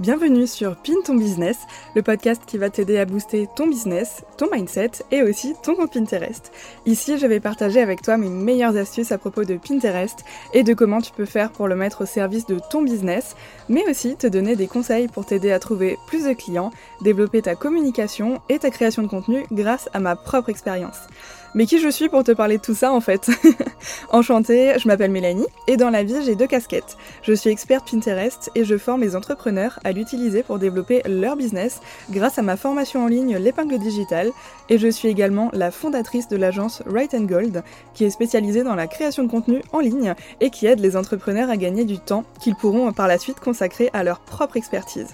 Bienvenue sur Pin ton business, le podcast qui va t'aider à booster ton business, ton mindset et aussi ton compte Pinterest. Ici, je vais partager avec toi mes meilleures astuces à propos de Pinterest et de comment tu peux faire pour le mettre au service de ton business, mais aussi te donner des conseils pour t'aider à trouver plus de clients, développer ta communication et ta création de contenu grâce à ma propre expérience. Mais qui je suis pour te parler de tout ça en fait Enchantée, je m'appelle Mélanie et dans la vie j'ai deux casquettes. Je suis experte Pinterest et je forme les entrepreneurs à l'utiliser pour développer leur business grâce à ma formation en ligne L'épingle digitale et je suis également la fondatrice de l'agence Right and Gold qui est spécialisée dans la création de contenu en ligne et qui aide les entrepreneurs à gagner du temps qu'ils pourront par la suite consacrer à leur propre expertise.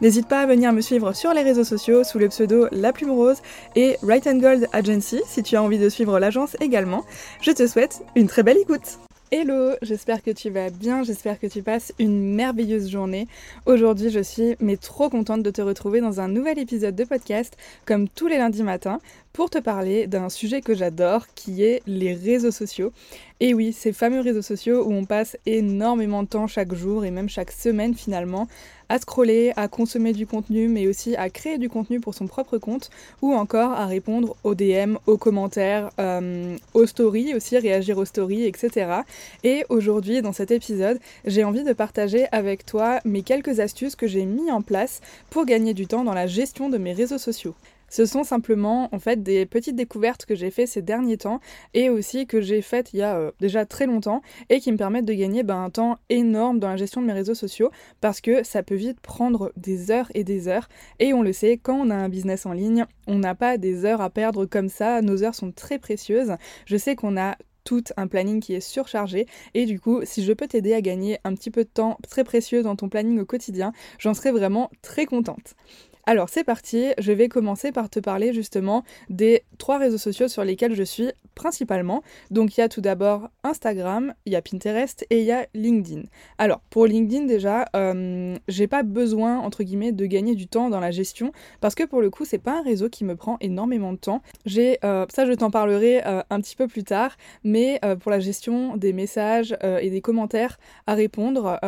N'hésite pas à venir me suivre sur les réseaux sociaux sous le pseudo La Plume Rose et Right and Gold Agency si tu as envie de suivre l'agence également. Je te souhaite une très belle écoute. Hello, j'espère que tu vas bien, j'espère que tu passes une merveilleuse journée. Aujourd'hui, je suis mais trop contente de te retrouver dans un nouvel épisode de podcast comme tous les lundis matins pour te parler d'un sujet que j'adore qui est les réseaux sociaux. Et oui, ces fameux réseaux sociaux où on passe énormément de temps chaque jour et même chaque semaine finalement à scroller, à consommer du contenu, mais aussi à créer du contenu pour son propre compte, ou encore à répondre aux DM, aux commentaires, euh, aux stories, aussi réagir aux stories, etc. Et aujourd'hui, dans cet épisode, j'ai envie de partager avec toi mes quelques astuces que j'ai mis en place pour gagner du temps dans la gestion de mes réseaux sociaux. Ce sont simplement en fait des petites découvertes que j'ai fait ces derniers temps et aussi que j'ai faites il y a euh, déjà très longtemps et qui me permettent de gagner ben, un temps énorme dans la gestion de mes réseaux sociaux parce que ça peut vite prendre des heures et des heures et on le sait quand on a un business en ligne on n'a pas des heures à perdre comme ça nos heures sont très précieuses je sais qu'on a tout un planning qui est surchargé et du coup si je peux t'aider à gagner un petit peu de temps très précieux dans ton planning au quotidien j'en serais vraiment très contente. Alors c'est parti, je vais commencer par te parler justement des trois réseaux sociaux sur lesquels je suis principalement. Donc il y a tout d'abord Instagram, il y a Pinterest et il y a LinkedIn. Alors pour LinkedIn déjà, euh, j'ai pas besoin entre guillemets de gagner du temps dans la gestion parce que pour le coup c'est pas un réseau qui me prend énormément de temps. J'ai euh, ça je t'en parlerai euh, un petit peu plus tard, mais pour la gestion des messages et des commentaires à répondre,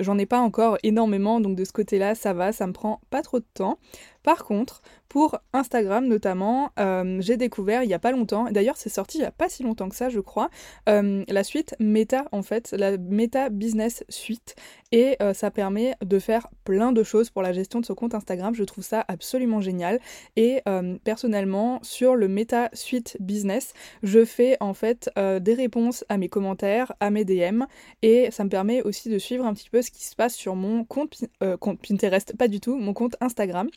j'en ai pas encore énormément donc de ce côté-là ça va, ça me prend pas trop de temps. Par contre, pour Instagram notamment, euh, j'ai découvert il n'y a pas longtemps, d'ailleurs c'est sorti il n'y a pas si longtemps que ça je crois, euh, la suite Meta en fait, la Meta Business Suite. Et euh, ça permet de faire plein de choses pour la gestion de ce compte Instagram. Je trouve ça absolument génial. Et personnellement, sur le Meta Suite Business, je fais en fait des réponses à mes commentaires, à mes DM. Et ça me permet aussi de suivre un petit peu ce qui se passe sur mon compte Pinterest, pas du tout, mon compte Instagram.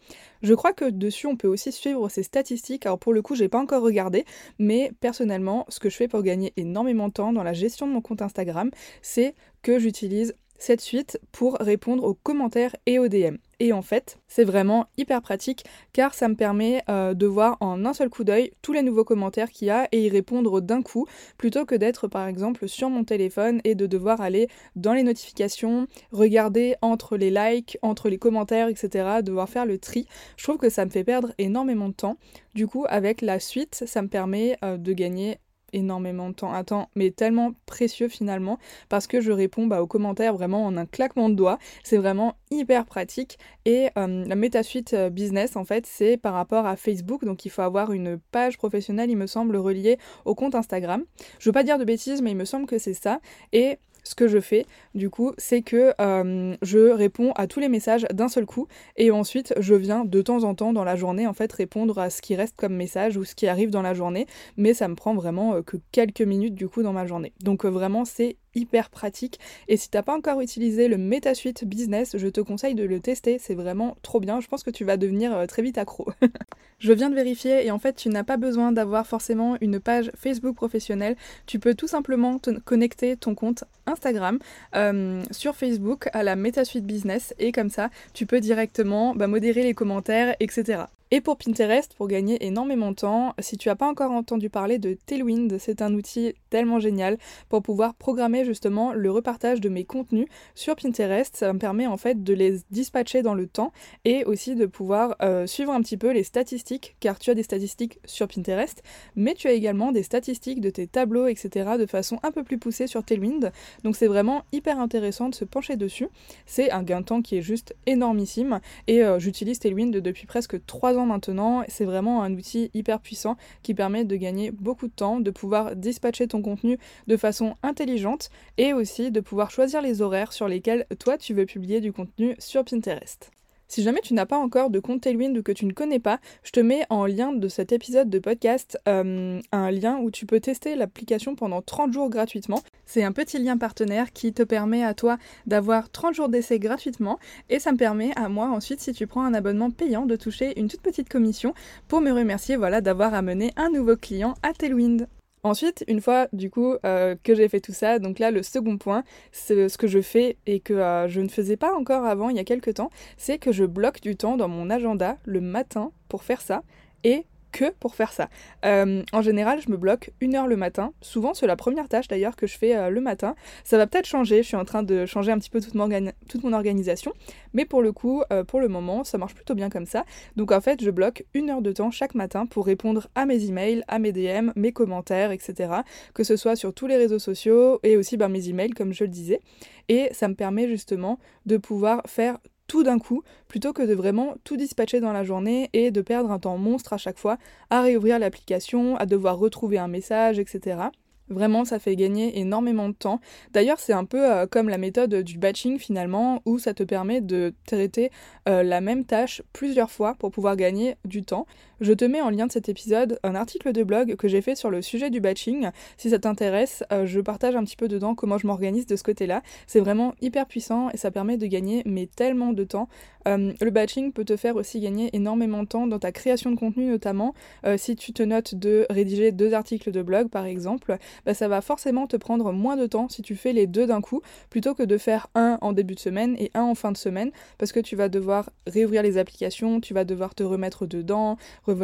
Je crois que dessus on peut aussi suivre ses statistiques. Alors pour le coup, j'ai pas encore regardé, mais personnellement, ce que je fais pour gagner énormément de temps dans la gestion de mon compte Instagram, c'est que j'utilise cette suite pour répondre aux commentaires et aux DM. Et en fait, c'est vraiment hyper pratique car ça me permet euh, de voir en un seul coup d'œil tous les nouveaux commentaires qu'il y a et y répondre d'un coup plutôt que d'être par exemple sur mon téléphone et de devoir aller dans les notifications, regarder entre les likes, entre les commentaires, etc., devoir faire le tri. Je trouve que ça me fait perdre énormément de temps. Du coup, avec la suite, ça me permet euh, de gagner énormément de temps, temps mais tellement précieux finalement parce que je réponds bah, aux commentaires vraiment en un claquement de doigts. C'est vraiment hyper pratique et euh, la MetaSuite euh, Business en fait c'est par rapport à Facebook donc il faut avoir une page professionnelle il me semble reliée au compte Instagram. Je veux pas dire de bêtises mais il me semble que c'est ça et ce que je fais, du coup, c'est que euh, je réponds à tous les messages d'un seul coup et ensuite je viens de temps en temps dans la journée en fait répondre à ce qui reste comme message ou ce qui arrive dans la journée, mais ça me prend vraiment euh, que quelques minutes du coup dans ma journée. Donc euh, vraiment c'est hyper pratique. Et si t'as pas encore utilisé le MetaSuite Business, je te conseille de le tester, c'est vraiment trop bien. Je pense que tu vas devenir euh, très vite accro. je viens de vérifier et en fait tu n'as pas besoin d'avoir forcément une page Facebook professionnelle. Tu peux tout simplement te connecter ton compte Instagram euh, sur Facebook à la MetaSuite Business et comme ça tu peux directement bah, modérer les commentaires, etc. Et pour Pinterest, pour gagner énormément de temps, si tu n'as pas encore entendu parler de Tailwind, c'est un outil tellement génial pour pouvoir programmer justement le repartage de mes contenus sur Pinterest. Ça me permet en fait de les dispatcher dans le temps et aussi de pouvoir euh, suivre un petit peu les statistiques, car tu as des statistiques sur Pinterest, mais tu as également des statistiques de tes tableaux, etc. de façon un peu plus poussée sur Tailwind. Donc c'est vraiment hyper intéressant de se pencher dessus. C'est un gain de temps qui est juste énormissime et euh, j'utilise Tailwind depuis presque 3 ans maintenant. C'est vraiment un outil hyper puissant qui permet de gagner beaucoup de temps, de pouvoir dispatcher ton contenu de façon intelligente et aussi de pouvoir choisir les horaires sur lesquels toi tu veux publier du contenu sur Pinterest. Si jamais tu n'as pas encore de compte Tailwind ou que tu ne connais pas, je te mets en lien de cet épisode de podcast euh, un lien où tu peux tester l'application pendant 30 jours gratuitement. C'est un petit lien partenaire qui te permet à toi d'avoir 30 jours d'essai gratuitement et ça me permet à moi ensuite si tu prends un abonnement payant de toucher une toute petite commission pour me remercier voilà d'avoir amené un nouveau client à Tailwind. Ensuite, une fois du coup euh, que j'ai fait tout ça, donc là le second point, c'est ce que je fais et que euh, je ne faisais pas encore avant il y a quelques temps, c'est que je bloque du temps dans mon agenda le matin pour faire ça et que pour faire ça. Euh, en général, je me bloque une heure le matin. Souvent, c'est la première tâche d'ailleurs que je fais euh, le matin. Ça va peut-être changer. Je suis en train de changer un petit peu toute mon, organisation. Mais pour le coup, euh, pour le moment, ça marche plutôt bien comme ça. Donc en fait, je bloque une heure de temps chaque matin pour répondre à mes emails, à mes DM, mes commentaires, etc. Que ce soit sur tous les réseaux sociaux et aussi ben, mes emails, comme je le disais. Et ça me permet justement de pouvoir faire tout d'un coup, plutôt que de vraiment tout dispatcher dans la journée et de perdre un temps monstre à chaque fois à réouvrir l'application, à devoir retrouver un message, etc. Vraiment, ça fait gagner énormément de temps. D'ailleurs, c'est un peu euh, comme la méthode du batching finalement, où ça te permet de traiter euh, la même tâche plusieurs fois pour pouvoir gagner du temps. Je te mets en lien de cet épisode un article de blog que j'ai fait sur le sujet du batching. Si ça t'intéresse, euh, je partage un petit peu dedans comment je m'organise de ce côté-là. C'est vraiment hyper puissant et ça permet de gagner mais tellement de temps. le batching peut te faire aussi gagner énormément de temps dans ta création de contenu notamment. si tu te notes de rédiger deux articles de blog par exemple, bah, ça va forcément te prendre moins de temps si tu fais les deux d'un coup, plutôt que de faire un en début de semaine et un en fin de semaine, parce que tu vas devoir réouvrir les applications, tu vas devoir te remettre dedans,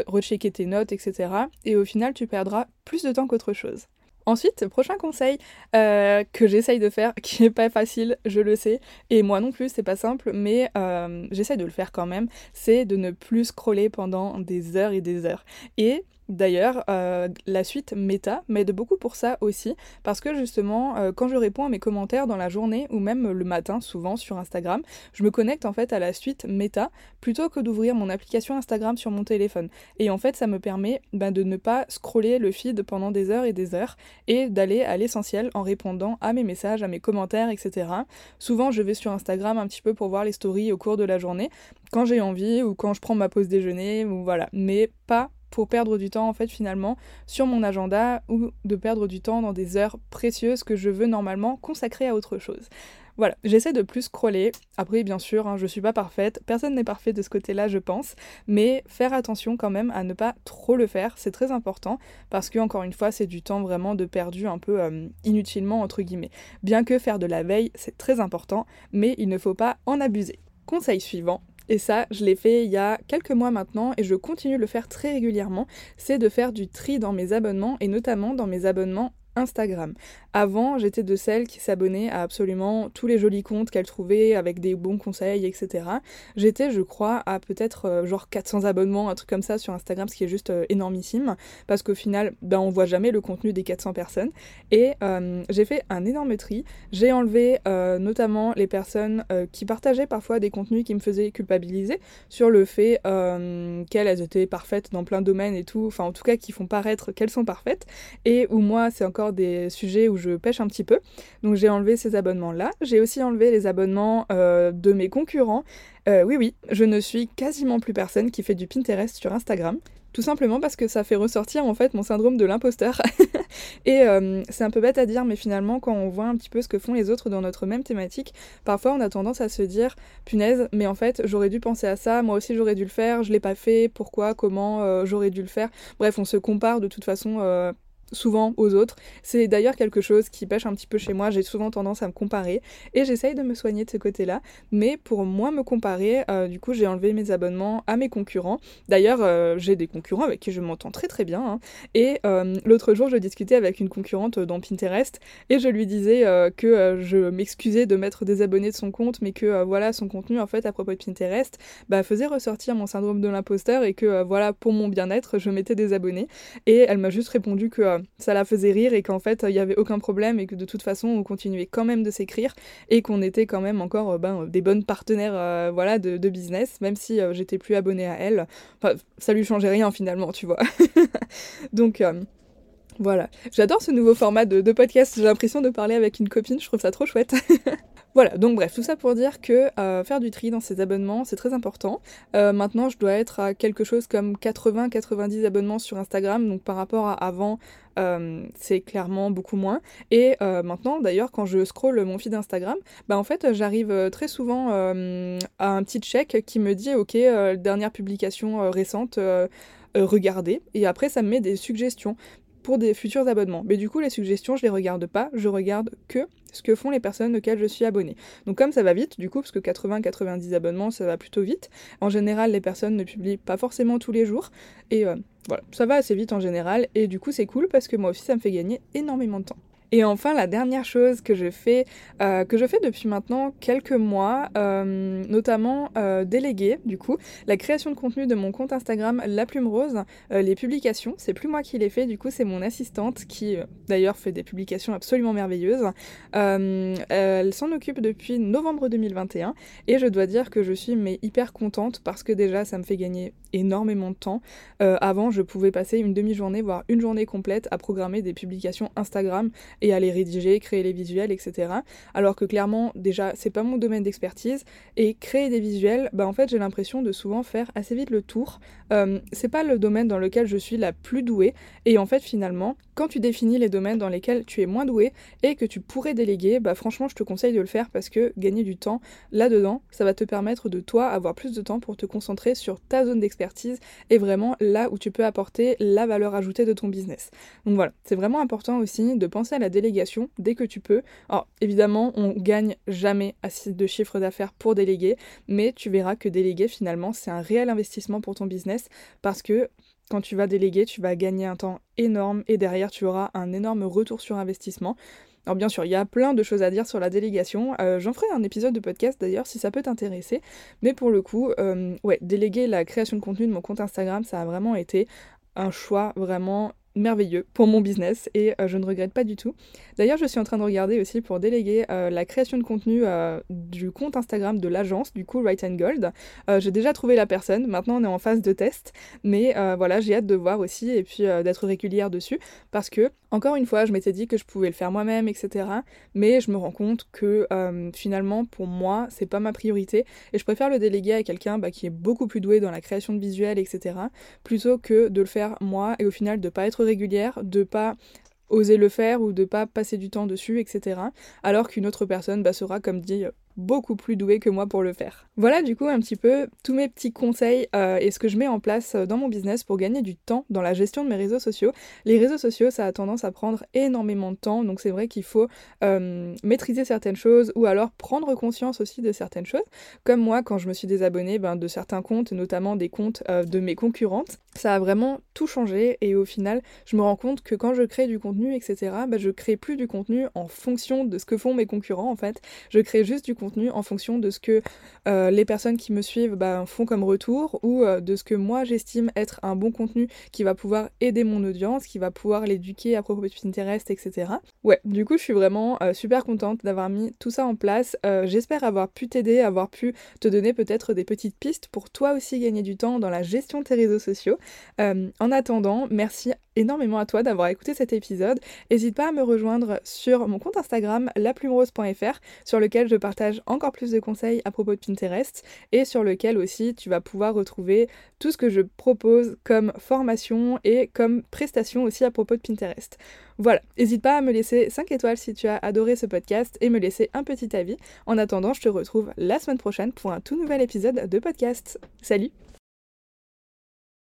rechecker tes notes, etc. Et au final, tu perdras plus de temps qu'autre chose. Ensuite, prochain conseil euh, que j'essaye de faire, qui n'est pas facile, je le sais, et moi non plus, c'est pas simple, mais euh, j'essaye de le faire quand même, c'est de ne plus scroller pendant des heures et des heures. Et D'ailleurs, euh, la suite Meta m'aide beaucoup pour ça aussi, parce que justement, euh, quand je réponds à mes commentaires dans la journée ou même le matin, souvent sur Instagram, je me connecte en fait à la suite Meta plutôt que d'ouvrir mon application Instagram sur mon téléphone. Et en fait, ça me permet ben, de ne pas scroller le feed pendant des heures et des heures et d'aller à l'essentiel en répondant à mes messages, à mes commentaires, etc. Souvent, je vais sur Instagram un petit peu pour voir les stories au cours de la journée, quand j'ai envie ou quand je prends ma pause déjeuner, ou voilà, mais pas pour perdre du temps en fait finalement sur mon agenda ou de perdre du temps dans des heures précieuses que je veux normalement consacrer à autre chose. Voilà, j'essaie de plus scroller. Après, bien sûr, hein, je suis pas parfaite. Personne n'est parfait de ce côté-là, je pense. Mais faire attention quand même à ne pas trop le faire, c'est très important parce que, encore une fois, c'est du temps vraiment de perdu un peu euh, inutilement, entre guillemets. Bien que faire de la veille, c'est très important, mais il ne faut pas en abuser. Conseil suivant, et ça, je l'ai fait il y a quelques mois maintenant et je continue de le faire très régulièrement, c'est de faire du tri dans mes abonnements et notamment dans mes abonnements Instagram. Avant, j'étais de celles qui s'abonnaient à absolument tous les jolis comptes qu'elles trouvaient avec des bons conseils, etc. J'étais, je crois, à peut-être euh, genre 400 abonnements, un truc comme ça sur Instagram, ce qui est juste euh, énormissime, parce qu'au final, ben, on voit jamais le contenu des 400 personnes. Et euh, j'ai fait un énorme tri. J'ai enlevé notamment les personnes qui partageaient parfois des contenus qui me faisaient culpabiliser sur le fait qu'elles étaient parfaites dans plein de domaines et tout, enfin en tout cas qui font paraître qu'elles sont parfaites, et où moi c'est encore des sujets où je pêche un petit peu. Donc j'ai enlevé ces abonnements-là. J'ai aussi enlevé les abonnements euh, de mes concurrents. Euh, oui, oui, je ne suis quasiment plus personne qui fait du Pinterest sur Instagram. Tout simplement parce que ça fait ressortir en fait mon syndrome de l'imposteur. et euh, c'est un peu bête à dire, mais finalement, quand on voit un petit peu ce que font les autres dans notre même thématique, parfois on a tendance à se dire punaise, mais en fait j'aurais dû penser à ça, moi aussi j'aurais dû le faire, je l'ai pas fait, pourquoi, comment, j'aurais dû le faire. Bref, on se compare de toute façon souvent aux autres. C'est d'ailleurs quelque chose qui pêche un petit peu chez moi, j'ai souvent tendance à me comparer et j'essaye de me soigner de ce côté-là, mais pour moins me comparer, euh, du coup j'ai enlevé mes abonnements à mes concurrents. D'ailleurs euh, j'ai des concurrents avec qui je m'entends très très bien hein. et euh, l'autre jour je discutais avec une concurrente dans Pinterest et je lui disais que je m'excusais de mettre des abonnés de son compte mais que voilà son contenu en fait à propos de Pinterest bah, faisait ressortir mon syndrome de l'imposteur et que voilà pour mon bien-être je mettais des abonnés et elle m'a juste répondu que ça la faisait rire et qu'en fait il n'y avait aucun problème et que de toute façon on continuait quand même de s'écrire et qu'on était quand même encore euh, ben, des bonnes partenaires euh, voilà, de, business, même si euh, j'étais plus abonnée à elle. Enfin, ça lui changeait rien finalement, tu vois. Donc. Voilà, j'adore ce nouveau format de, de podcast, j'ai l'impression de parler avec une copine, je trouve ça trop chouette. Voilà, donc bref, tout ça pour dire que euh, faire du tri dans ses abonnements, c'est très important. Euh, maintenant, je dois être à quelque chose comme 80-90 abonnements sur Instagram, donc par rapport à avant, euh, c'est clairement beaucoup moins. Et maintenant, d'ailleurs, quand je scrolle mon feed Instagram, bah en fait, j'arrive très souvent à un petit check qui me dit, ok, dernière publication récente. regardez et après ça me met des suggestions pour des futurs abonnements. Mais du coup, les suggestions, je les regarde pas, je regarde que ce que font les personnes auxquelles je suis abonné. Donc comme ça va vite, du coup, parce que 80-90 abonnements, ça va plutôt vite. En général, les personnes ne publient pas forcément tous les jours. Et euh, voilà, ça va assez vite en général. Et du coup, c'est cool parce que moi aussi, ça me fait gagner énormément de temps. Et enfin, la dernière chose que je fais, euh, que je fais depuis maintenant quelques mois, euh, notamment euh, déléguer, du coup, la création de contenu de mon compte Instagram La Plume Rose, les publications, c'est plus moi qui les fais, du coup, c'est mon assistante qui, d'ailleurs, fait des publications absolument merveilleuses. elle s'en occupe depuis novembre 2021 et je dois dire que je suis mais hyper contente parce que déjà, ça me fait gagner énormément de temps. avant, je pouvais passer une demi-journée, voire une journée complète à programmer des publications Instagram et à les rédiger, créer les visuels, etc. Alors que clairement, déjà, c'est pas mon domaine d'expertise. Et créer des visuels, bah en fait, j'ai l'impression de souvent faire assez vite le tour. Euh, c'est pas le domaine dans lequel je suis la plus douée. Et en fait, finalement, quand tu définis les domaines dans lesquels tu es moins doué et que tu pourrais déléguer, bah franchement, je te conseille de le faire parce que gagner du temps là-dedans, ça va te permettre de toi avoir plus de temps pour te concentrer sur ta zone d'expertise et vraiment là où tu peux apporter la valeur ajoutée de ton business. Donc voilà, c'est vraiment important aussi de penser à la délégation dès que tu peux. Alors évidemment, on gagne jamais assez de chiffre d'affaires pour déléguer, mais tu verras que déléguer finalement, c'est un réel investissement pour ton business parce que quand tu vas déléguer, tu vas gagner un temps énorme et derrière, tu auras un énorme retour sur investissement. Alors bien sûr, il y a plein de choses à dire sur la délégation. Euh, j'en ferai un épisode de podcast d'ailleurs si ça peut t'intéresser. Mais pour le coup, euh, ouais, déléguer la création de contenu de mon compte Instagram, ça a vraiment été un choix vraiment merveilleux pour mon business et euh, je ne regrette pas du tout. D'ailleurs, je suis en train de regarder aussi pour déléguer euh, la création de contenu euh, du compte Instagram de l'agence, du coup Right and Gold. J'ai déjà trouvé la personne, maintenant on est en phase de test, mais voilà, j'ai hâte de voir aussi et puis d'être régulière dessus parce que, encore une fois, je m'étais dit que je pouvais le faire moi-même, etc. Mais je me rends compte que finalement, pour moi, c'est pas ma priorité et je préfère le déléguer à quelqu'un bah, qui est beaucoup plus doué dans la création de visuels, etc. plutôt que de le faire moi et au final de pas être régulière, de pas oser le faire ou de pas passer du temps dessus, etc. Alors qu'une autre personne bah, sera, comme dit, beaucoup plus doué que moi pour le faire. Voilà du coup un petit peu tous mes petits conseils euh, et ce que je mets en place euh, dans mon business pour gagner du temps dans la gestion de mes réseaux sociaux. Les réseaux sociaux ça a tendance à prendre énormément de temps donc c'est vrai qu'il faut euh, maîtriser certaines choses ou alors prendre conscience aussi de certaines choses. Comme moi quand je me suis désabonnée ben, de certains comptes, notamment des comptes de mes concurrentes, ça a vraiment tout changé et au final je me rends compte que quand je crée du contenu etc ben, je crée plus du contenu en fonction de ce que font mes concurrents en fait. Je crée juste du contenu en fonction de ce que euh, les personnes qui me suivent bah, font comme retour ou euh, de ce que moi j'estime être un bon contenu qui va pouvoir aider mon audience, qui va pouvoir l'éduquer à propos de Pinterest, etc. Ouais, du coup je suis vraiment euh, super contente d'avoir mis tout ça en place. J'espère avoir pu t'aider, avoir pu te donner peut-être des petites pistes pour toi aussi gagner du temps dans la gestion de tes réseaux sociaux. en attendant, merci énormément à toi d'avoir écouté cet épisode. N'hésite pas à me rejoindre sur mon compte Instagram laplumerose.fr sur lequel je partage encore plus de conseils à propos de Pinterest et sur lequel aussi tu vas pouvoir retrouver tout ce que je propose comme formation et comme prestation aussi à propos de Pinterest. Voilà, n'hésite pas à me laisser 5 étoiles si tu as adoré ce podcast et me laisser un petit avis. En attendant, je te retrouve la semaine prochaine pour un tout nouvel épisode de podcast. Salut